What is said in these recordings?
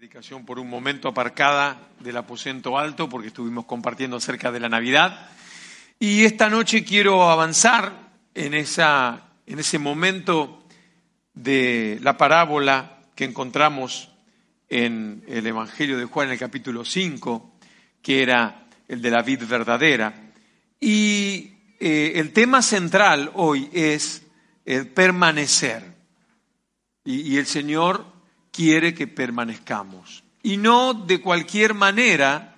predicación por un momento aparcada del aposento alto porque estuvimos compartiendo acerca de la Navidad. Y esta noche quiero avanzar en, esa, en ese momento de la parábola que encontramos en el Evangelio de Juan en el capítulo 5, que era el de la vid verdadera. Y eh, el tema central hoy es el permanecer. Y, y el Señor quiere que permanezcamos. Y no de cualquier manera,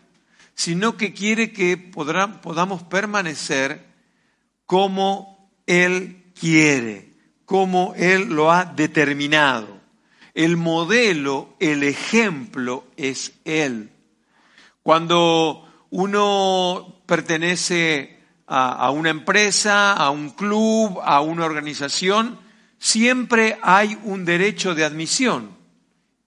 sino que quiere que podamos permanecer como Él quiere, como Él lo ha determinado. El modelo, el ejemplo es Él. Cuando uno pertenece a, una empresa, a un club, a una organización, siempre hay un derecho de admisión.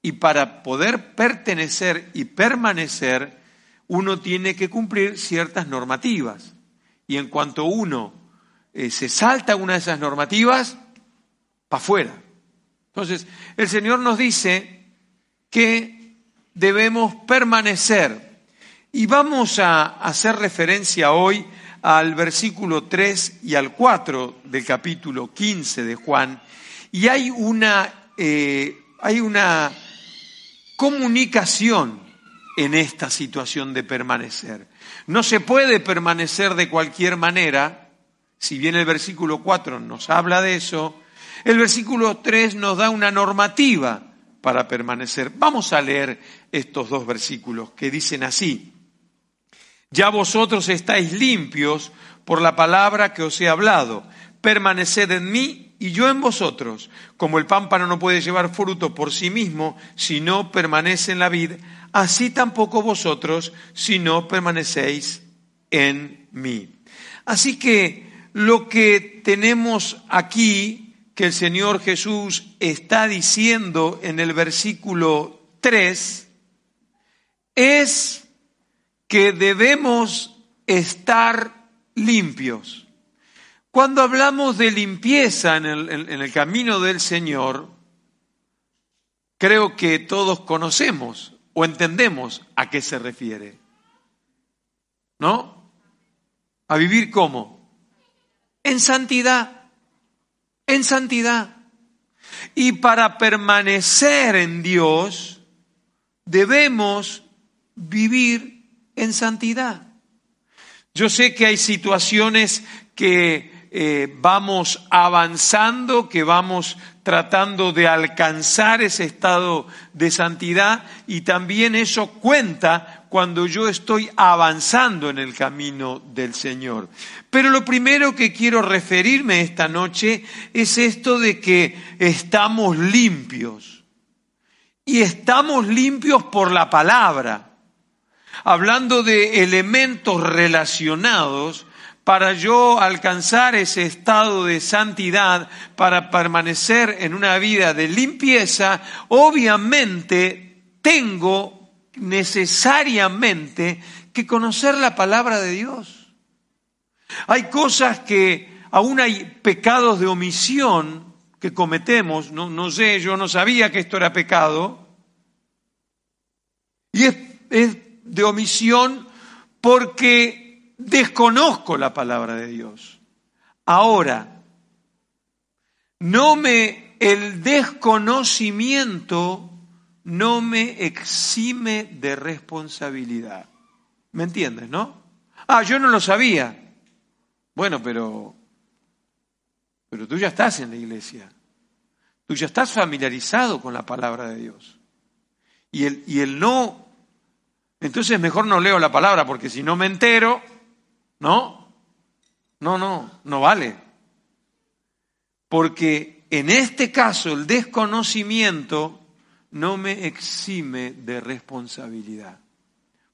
Y para poder pertenecer y permanecer, uno tiene que cumplir ciertas normativas. Y en cuanto uno eh, se salta una de esas normativas, para afuera. Entonces, el Señor nos dice que debemos permanecer. Y vamos a hacer referencia hoy al versículo 3 y al 4 del capítulo 15 de Juan. Y hay una, eh, hay una comunicación en esta situación de permanecer. No se puede permanecer de cualquier manera, si bien el versículo 4 nos habla de eso, el versículo 3 nos da una normativa para permanecer. Vamos a leer estos dos versículos que dicen así. Ya vosotros estáis limpios por la palabra que os he hablado. Permaneced en mí y yo en vosotros, como el pámpano no puede llevar fruto por sí mismo si no permanece en la vid, así tampoco vosotros si no permanecéis en mí. Así que lo que tenemos aquí, que el Señor Jesús está diciendo en el versículo 3, es que debemos estar limpios. Cuando hablamos de limpieza en el, camino del Señor, creo que todos conocemos o entendemos a qué se refiere. ¿No? A vivir como? En santidad. En santidad. Y para permanecer en Dios, debemos vivir en santidad. Yo sé que hay situaciones que eh, vamos avanzando, que vamos tratando de alcanzar ese estado de santidad y también eso cuenta cuando yo estoy avanzando en el camino del Señor. Pero lo primero que quiero referirme esta noche es esto de que estamos limpios. Y estamos limpios por la palabra. Hablando de elementos relacionados para yo alcanzar ese estado de santidad, para permanecer en una vida de limpieza, obviamente tengo necesariamente que conocer la palabra de Dios. Hay cosas que aún hay pecados de omisión que cometemos, no, sé, yo no sabía que esto era pecado, y es de omisión porque desconozco la palabra de Dios. Ahora, no me, el desconocimiento no me exime de responsabilidad. ¿Me entiendes, no? Ah, yo no lo sabía. Bueno, pero, pero tú ya estás en la iglesia. Tú ya estás familiarizado con la palabra de Dios. Y el, y el no, entonces mejor no leo la palabra porque si no me entero, no, no, no, no vale. Porque en este caso el desconocimiento no me exime de responsabilidad.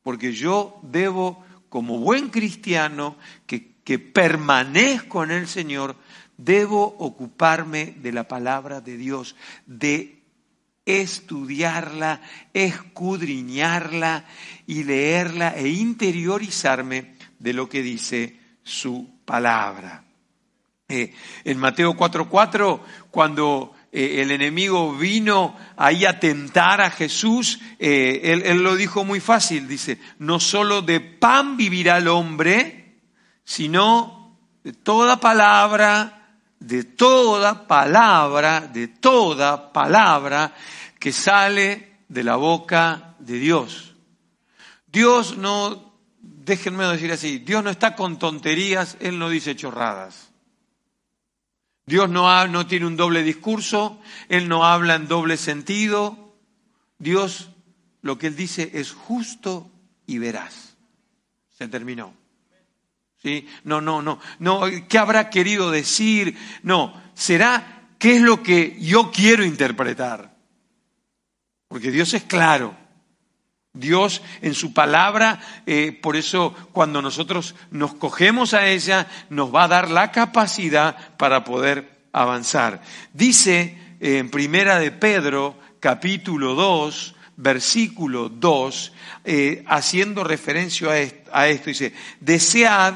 Porque yo debo, como buen cristiano que, que permanezco en el Señor, debo ocuparme de la palabra de Dios, de estudiarla, escudriñarla y leerla e interiorizarme de lo que dice su palabra. Eh, en Mateo 4:4, cuando eh, el enemigo vino ahí a tentar a Jesús, eh, él, él lo dijo muy fácil, dice, no solo de pan vivirá el hombre, sino de toda palabra, de toda palabra, de toda palabra que sale de la boca de Dios. Dios no, déjenme decir así, Dios no está con tonterías, Él no dice chorradas. Dios no, no tiene un doble discurso, Él no habla en doble sentido. Dios lo que Él dice es justo y veraz. Se terminó. ¿Sí? No, no, no, no, ¿qué habrá querido decir? No, será qué es lo que yo quiero interpretar. Porque Dios es claro. Dios en su palabra, eh, por eso cuando nosotros nos cogemos a ella, nos va a dar la capacidad para poder avanzar. Dice eh, en Primera de Pedro, capítulo 2, versículo 2, eh, haciendo referencia a esto, dice, desead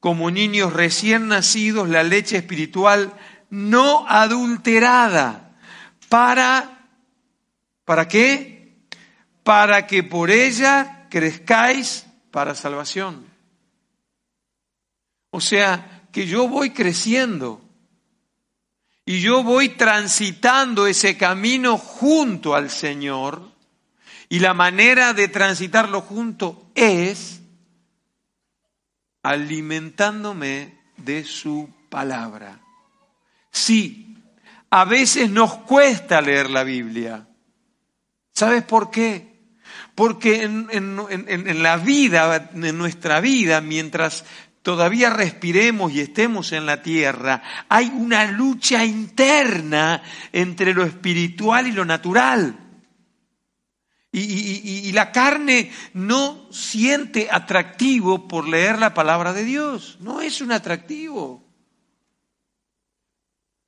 como niños recién nacidos la leche espiritual no adulterada. ¿Para, ¿para qué? Para que por ella crezcáis para salvación. O sea, que yo voy creciendo y yo voy transitando ese camino junto al Señor y la manera de transitarlo junto es alimentándome de su palabra. Sí, a veces nos cuesta leer la Biblia. ¿Sabes por qué? Porque en, la vida, en nuestra vida, mientras todavía respiremos y estemos en la tierra, hay una lucha interna entre lo espiritual y lo natural. y, la carne no siente atractivo por leer la palabra de Dios. No es un atractivo.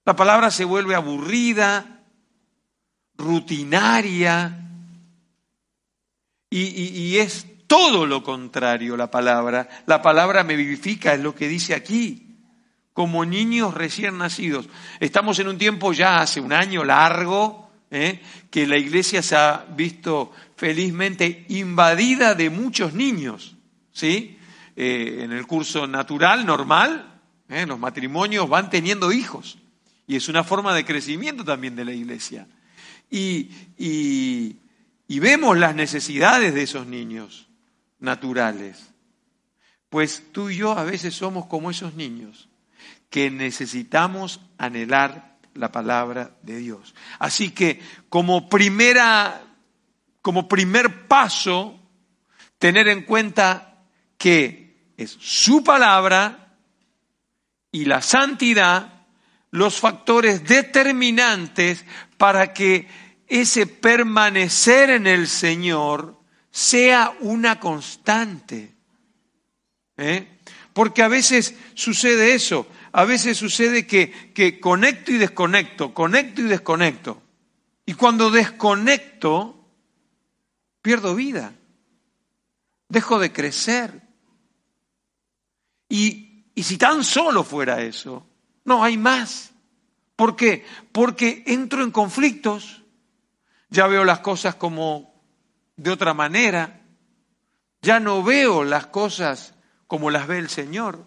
La palabra se vuelve aburrida, rutinaria, y, es todo lo contrario la palabra. La palabra me vivifica, es lo que dice aquí, como niños recién nacidos. Estamos en un tiempo ya hace un año largo, ¿eh? que la iglesia se ha visto felizmente invadida de muchos niños, ¿sí? Eh, en el curso natural, normal, ¿eh? los matrimonios van teniendo hijos. Y es una forma de crecimiento también de la iglesia. y, y vemos las necesidades de esos niños naturales. Pues tú y yo a veces somos como esos niños que necesitamos anhelar la palabra de Dios. Así que como primera como primer paso tener en cuenta que es su palabra y la santidad los factores determinantes para que ese permanecer en el Señor sea una constante. ¿eh? Porque a veces sucede eso, a veces sucede que, que conecto y desconecto, conecto y desconecto. Y cuando desconecto, pierdo vida, dejo de crecer. Y, y si tan solo fuera eso, no hay más. ¿Por qué? Porque entro en conflictos ya veo las cosas como de otra manera, ya no veo las cosas como las ve el Señor.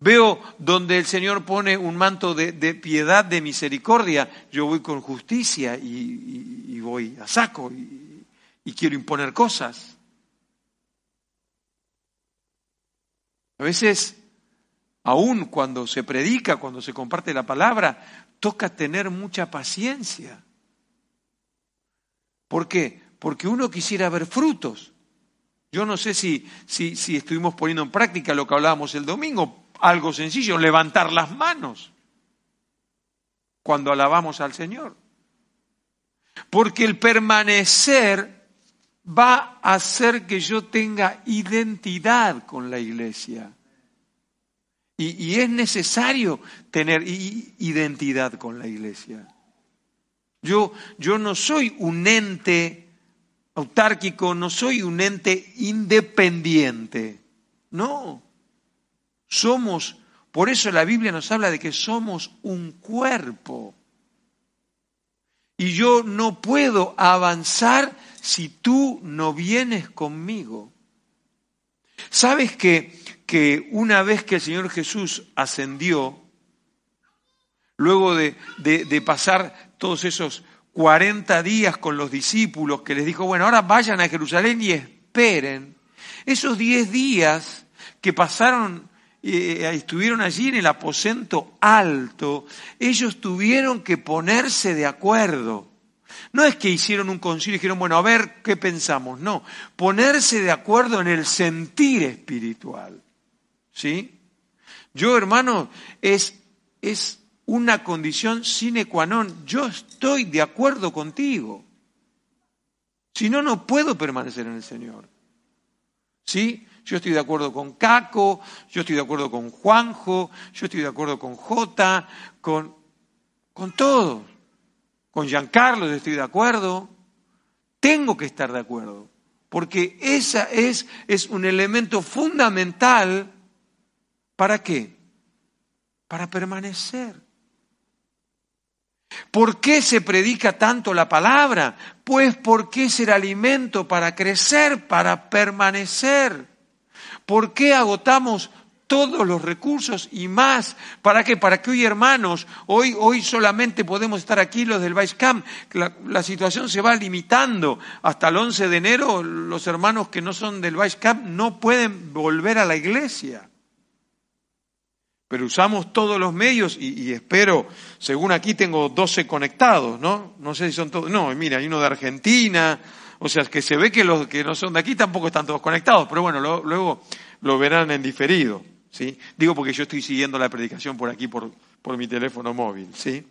Veo donde el Señor pone un manto de, piedad, de misericordia, yo voy con justicia y, voy a saco y, y quiero imponer cosas. A veces, aún cuando se predica, cuando se comparte la palabra, toca tener mucha paciencia ¿Por qué? Porque uno quisiera ver frutos. Yo no sé si, si, si estuvimos poniendo en práctica lo que hablábamos el domingo, algo sencillo, levantar las manos cuando alabamos al Señor. Porque el permanecer va a hacer que yo tenga identidad con la iglesia. Y, y, es necesario tener identidad con la iglesia. Yo, yo no soy un ente autárquico, no soy un ente independiente. No. Somos, por eso la Biblia nos habla de que somos un cuerpo. y yo no puedo avanzar si tú no vienes conmigo. ¿Sabes que, que una vez que el Señor Jesús ascendió, luego de, de pasar todos esos 40 días con los discípulos, que les dijo, bueno, ahora vayan a Jerusalén y esperen, esos 10 días que pasaron eh, estuvieron allí en el aposento alto, ellos tuvieron que ponerse de acuerdo. No es que hicieron un concilio y dijeron, bueno, a ver qué pensamos. No, ponerse de acuerdo en el sentir espiritual. ¿Sí? Yo, hermano, es, es una condición sine qua non. Yo estoy de acuerdo contigo. Si no, no puedo permanecer en el Señor. ¿Sí? Yo estoy de acuerdo con Caco, yo estoy de acuerdo con Juanjo, yo estoy de acuerdo con Jota, con, con todos. Con Giancarlo estoy de acuerdo. Tengo que estar de acuerdo. Porque esa es, es un elemento fundamental. ¿Para qué? Para permanecer. ¿Por qué se predica tanto la palabra? Pues porque es el alimento para crecer, para permanecer. ¿Por qué agotamos todos los recursos y más? ¿Para qué? Para que hoy, hermanos, hoy, hoy solamente podemos estar aquí los del Vice. La, situación se va limitando. Hasta el 11 de enero los hermanos que no son del Vice no pueden volver a la iglesia. Pero usamos todos los medios y, espero, según aquí tengo 12 conectados, ¿no? No sé si son todos. No, mira, hay uno de Argentina, o sea, que se ve que los que no son de aquí tampoco están todos conectados, pero bueno, luego lo verán en diferido, ¿sí? Digo porque yo estoy siguiendo la predicación por aquí, por, por mi teléfono móvil, ¿sí?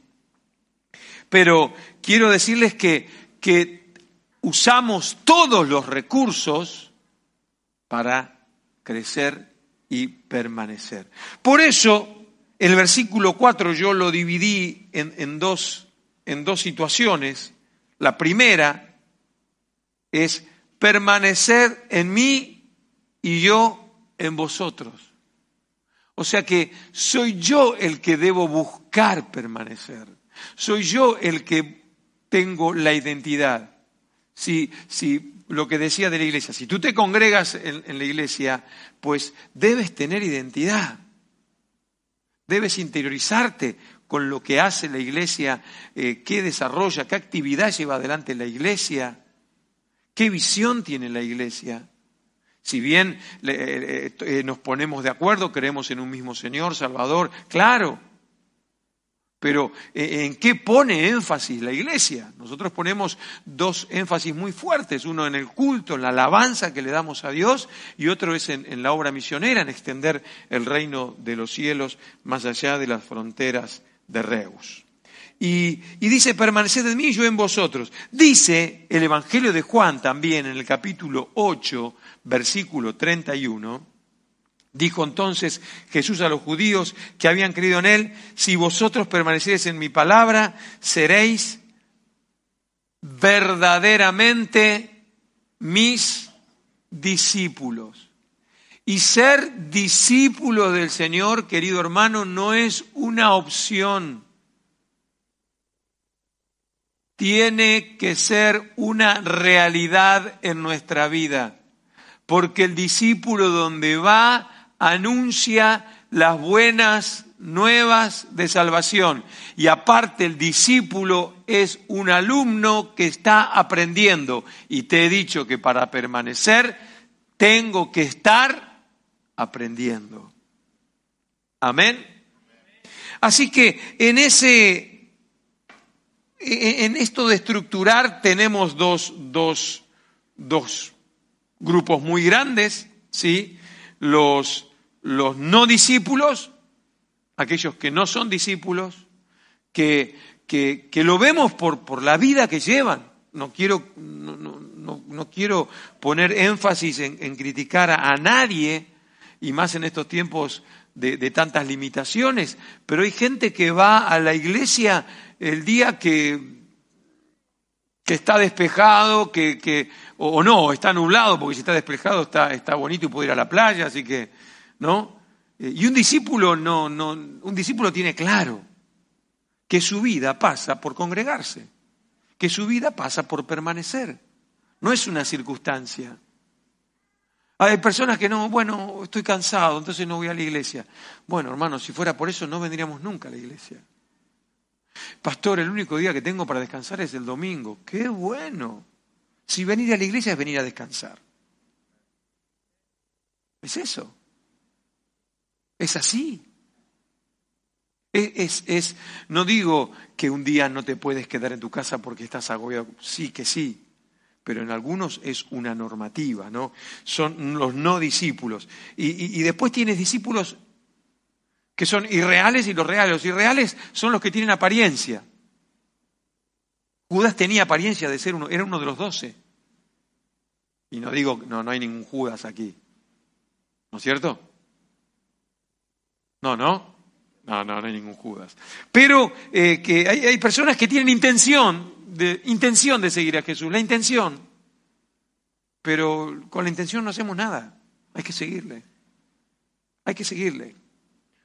Pero quiero decirles que, que usamos todos los recursos para crecer y permanecer. Por eso, el versículo 4 yo lo dividí en, en, dos, en dos situaciones. La primera es permanecer en mí y yo en vosotros. O sea que soy yo el que debo buscar permanecer. Soy yo el que tengo la identidad. Si, si lo que decía de la iglesia, si tú te congregas en, la iglesia, pues debes tener identidad. Debes interiorizarte con lo que hace la iglesia, eh, qué desarrolla, qué actividad lleva adelante la iglesia. ¿Qué visión tiene la iglesia? Si bien eh, eh, nos ponemos de acuerdo, creemos en un mismo Señor, Salvador, claro. Pero eh, ¿en qué pone énfasis la iglesia? Nosotros ponemos dos énfasis muy fuertes, uno en el culto, en la alabanza que le damos a Dios, y otro es en, la obra misionera, en extender el reino de los cielos más allá de las fronteras de Reus. Y, dice, permaneced en mí y yo en vosotros. Dice el Evangelio de Juan también en el capítulo 8, versículo 31. Dijo entonces Jesús a los judíos que habían creído en él, si vosotros permaneciereis en mi palabra, seréis verdaderamente mis discípulos. Y ser discípulo del Señor, querido hermano, no es una opción tiene que ser una realidad en nuestra vida, porque el discípulo donde va anuncia las buenas nuevas de salvación. Y aparte el discípulo es un alumno que está aprendiendo. Y te he dicho que para permanecer tengo que estar aprendiendo. Amén. Así que en ese en esto de estructurar tenemos dos, dos, dos grupos muy grandes, ¿sí? Los, los no discípulos, aquellos que no son discípulos, que, que, que lo vemos por, por, la vida que llevan. No quiero, no, no, no quiero poner énfasis en, criticar a, a nadie, y más en estos tiempos de, de tantas limitaciones, pero hay gente que va a la iglesia el día que, que está despejado, que, que, o, no, está nublado, porque si está despejado está, está bonito y puede ir a la playa, así que, ¿no? Eh, y un discípulo no, no, un discípulo tiene claro que su vida pasa por congregarse. que su vida pasa por permanecer. No es una circunstancia. Hay personas que no, bueno, estoy cansado, entonces no voy a la iglesia. Bueno, hermano, si fuera por eso no vendríamos nunca a la iglesia. Pastor, el único día que tengo para descansar es el domingo. ¡Qué bueno! Si venir a la iglesia es venir a descansar. Es eso. Es así. Es, es, no digo que un día no te puedes quedar en tu casa porque estás agobiado. Sí que sí. Pero en algunos es una normativa, ¿no? Son los no discípulos. Y, y después tienes discípulos que son irreales y los reales. Los irreales son los que tienen apariencia. Judas tenía apariencia de ser uno, era uno de los doce. Y no digo, no, no hay ningún Judas aquí. ¿No es cierto? No, no. No, no, no hay ningún Judas. Pero eh, que hay, personas que tienen intención de, intención de seguir a Jesús, la intención. Pero con la intención no hacemos nada. Hay que seguirle. Hay que seguirle.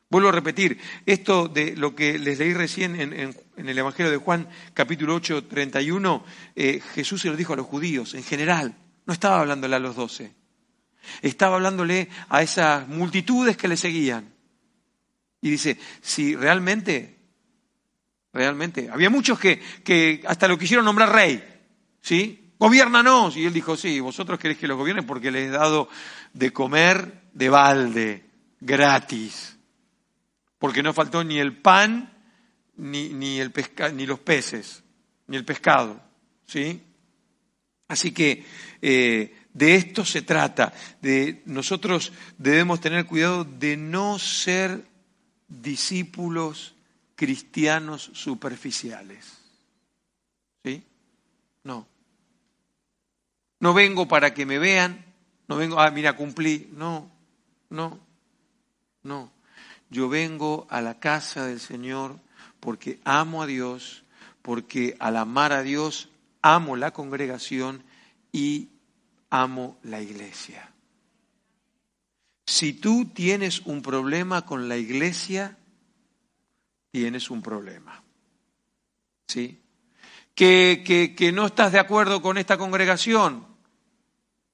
Vuelvo a repetir, esto de lo que les leí recién en, el Evangelio de Juan, capítulo 8, 31, eh, Jesús se lo dijo a los judíos en general, no estaba hablándole a los doce, estaba hablándole a esas multitudes que le seguían. Y dice, si realmente, realmente, había muchos que, que hasta lo quisieron nombrar rey, ¿sí? Gobiernanos. Y él dijo, sí, vosotros queréis que los gobiernen porque les he dado de comer de balde, gratis. Porque no faltó ni el pan, ni, ni, el ni los peces, ni el pescado, ¿sí? Así que eh, de esto se trata, de nosotros debemos tener cuidado de no ser discípulos cristianos superficiales. ¿Sí? No. No vengo para que me vean, no vengo, ah, mira, cumplí. No, no, no. Yo vengo a la casa del Señor porque amo a Dios, porque al amar a Dios amo la congregación y amo la iglesia. Si tú tienes un problema con la iglesia, tienes un problema. ¿Sí? Que, que, que no estás de acuerdo con esta congregación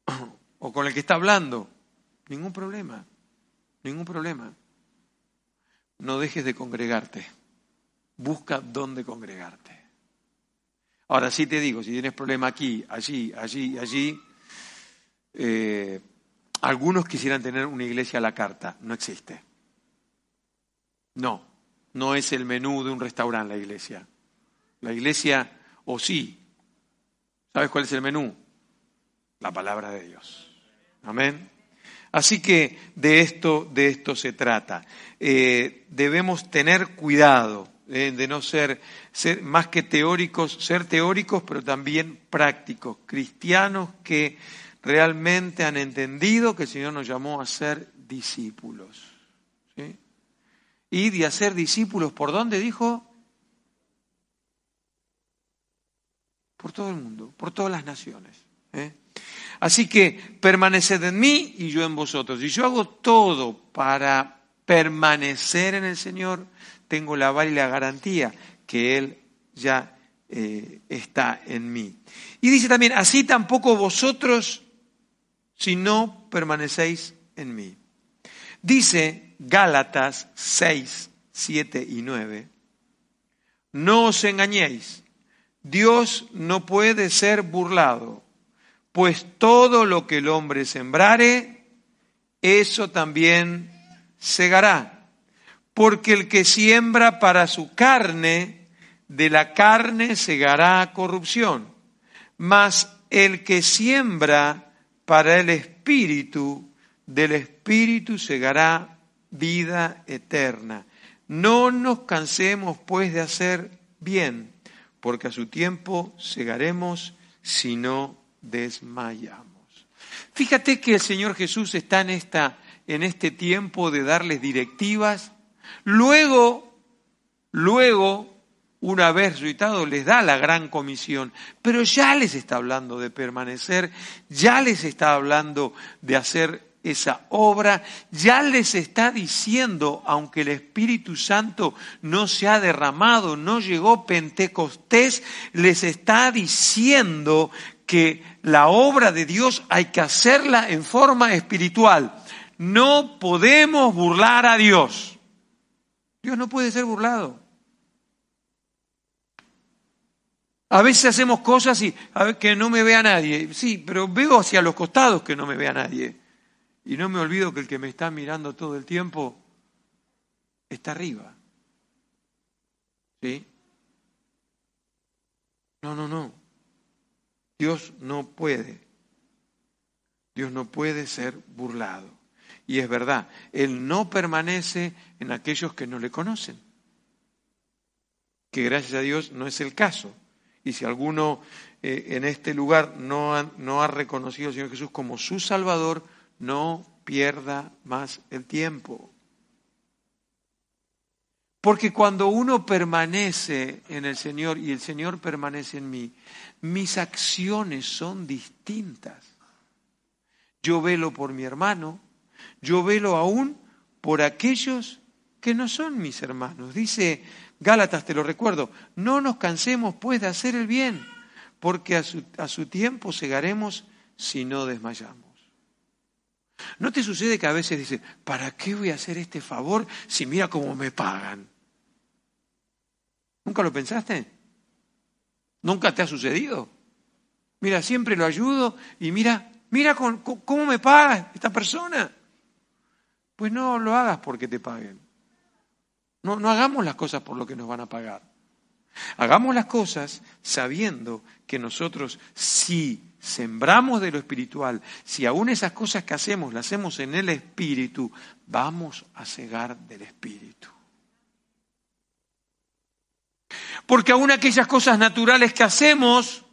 o con el que está hablando, ningún problema, ningún problema. No dejes de congregarte. Busca dónde congregarte. Ahora sí te digo, si tienes problema aquí, allí, allí, allí, eh, algunos quisieran tener una iglesia a la carta. No existe. No, no es el menú de un restaurante la iglesia. La iglesia, o sí. ¿Sabes cuál es el menú? La palabra de Dios. Amén. Así que de esto, de esto se trata. Eh, debemos tener cuidado eh, de no ser, ser más que teóricos, ser teóricos, pero también prácticos, cristianos que realmente han entendido que el Señor nos llamó a ser discípulos. Y de hacer discípulos, ¿por dónde dijo? Por todo el mundo, por todas las naciones. ¿eh? Así que permaneced en mí y yo en vosotros. Y yo hago todo para permanecer en el Señor, tengo la y la garantía que Él ya eh, está en mí. Y dice también, así tampoco vosotros si no permanecéis en mí. Dice Gálatas 6, 7 y 9, no os engañéis, Dios no puede ser burlado, pues todo lo que el hombre sembrare, eso también segará. Porque el que siembra para su carne, de la carne segará corrupción, mas el que siembra para el Espíritu, del Espíritu segará vida eterna. No nos cansemos pues de hacer bien, porque a su tiempo segaremos si no desmayamos. Fíjate que el Señor Jesús está en, esta, en este tiempo de darles directivas. Luego, luego una vez resucitado, les da la gran comisión, pero ya les está hablando de permanecer, ya les está hablando de hacer esa obra, ya les está diciendo, aunque el Espíritu Santo no se ha derramado, no llegó Pentecostés, les está diciendo que la obra de Dios hay que hacerla en forma espiritual. No podemos burlar a Dios. Dios no puede ser burlado. A veces hacemos cosas y a ver, que no me vea nadie. Sí, pero veo hacia los costados que no me vea nadie. Y no me olvido que el que me está mirando todo el tiempo está arriba. ¿Sí? No, no, no. Dios no puede. Dios no puede ser burlado. Y es verdad, Él no permanece en aquellos que no le conocen. Que gracias a Dios no es el caso. Y si alguno eh, en este lugar no ha, no ha reconocido al Señor Jesús como su Salvador, no pierda más el tiempo. Porque cuando uno permanece en el Señor y el Señor permanece en mí, mis acciones son distintas. Yo velo por mi hermano, yo velo aún por aquellos que no son mis hermanos. Dice Gálatas, te lo recuerdo, no nos cansemos pues de hacer el bien, porque a su, a su tiempo segaremos si no desmayamos. ¿No te sucede que a veces dices, ¿para qué voy a hacer este favor si mira cómo me pagan? ¿Nunca lo pensaste? ¿Nunca te ha sucedido? Mira, siempre lo ayudo y mira, mira cómo me paga esta persona. Pues no lo hagas porque te paguen. No, no hagamos las cosas por lo que nos van a pagar. Hagamos las cosas sabiendo que nosotros si sembramos de lo espiritual, si aún esas cosas que hacemos las hacemos en el espíritu, vamos a cegar del espíritu. Porque aún aquellas cosas naturales que hacemos,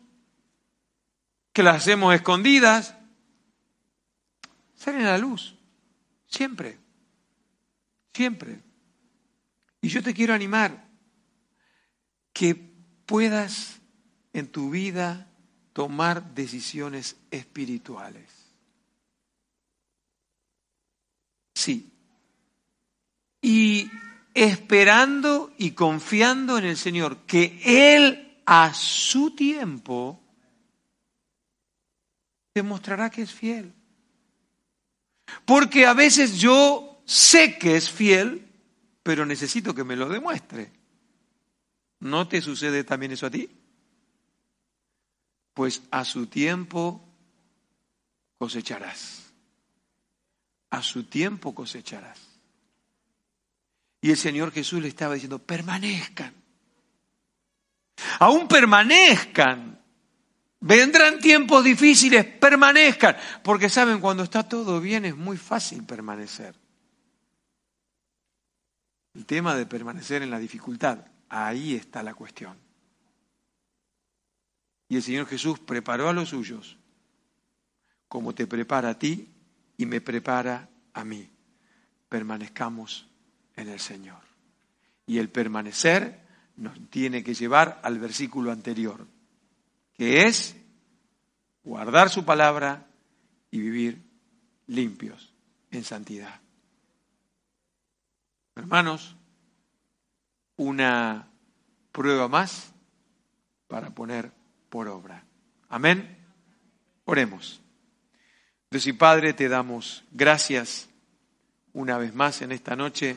que las hacemos escondidas, salen a la luz. Siempre. Siempre. Y yo te quiero animar que puedas en tu vida tomar decisiones espirituales. Sí. Y esperando y confiando en el Señor, que Él a su tiempo demostrará que es fiel. Porque a veces yo sé que es fiel, pero necesito que me lo demuestre. ¿No te sucede también eso a ti? Pues a su tiempo cosecharás. A su tiempo cosecharás. Y el Señor Jesús le estaba diciendo, permanezcan. Aún permanezcan. Vendrán tiempos difíciles, permanezcan. Porque saben, cuando está todo bien es muy fácil permanecer. El tema de permanecer en la dificultad, ahí está la cuestión. Y el Señor Jesús preparó a los suyos como te prepara a ti y me prepara a mí. Permanezcamos en el Señor. Y el permanecer nos tiene que llevar al versículo anterior, que es guardar su palabra y vivir limpios en santidad. Hermanos, una prueba más para poner por obra. Amén. Oremos. Dios y Padre, te damos gracias una vez más en esta noche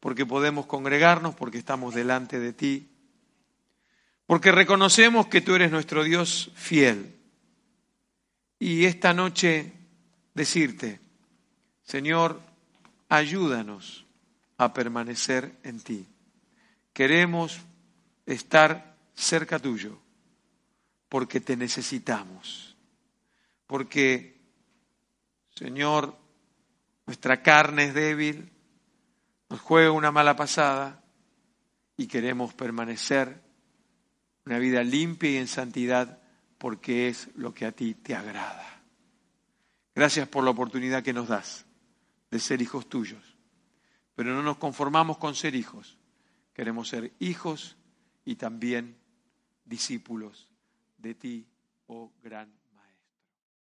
porque podemos congregarnos, porque estamos delante de ti, porque reconocemos que tú eres nuestro Dios fiel. Y esta noche decirte, Señor, ayúdanos a permanecer en ti. Queremos estar cerca tuyo porque te necesitamos, porque, Señor, nuestra carne es débil, nos juega una mala pasada y queremos permanecer una vida limpia y en santidad porque es lo que a ti te agrada. Gracias por la oportunidad que nos das de ser hijos tuyos. Pero no nos conformamos con ser hijos. Queremos ser hijos y también discípulos de ti, oh gran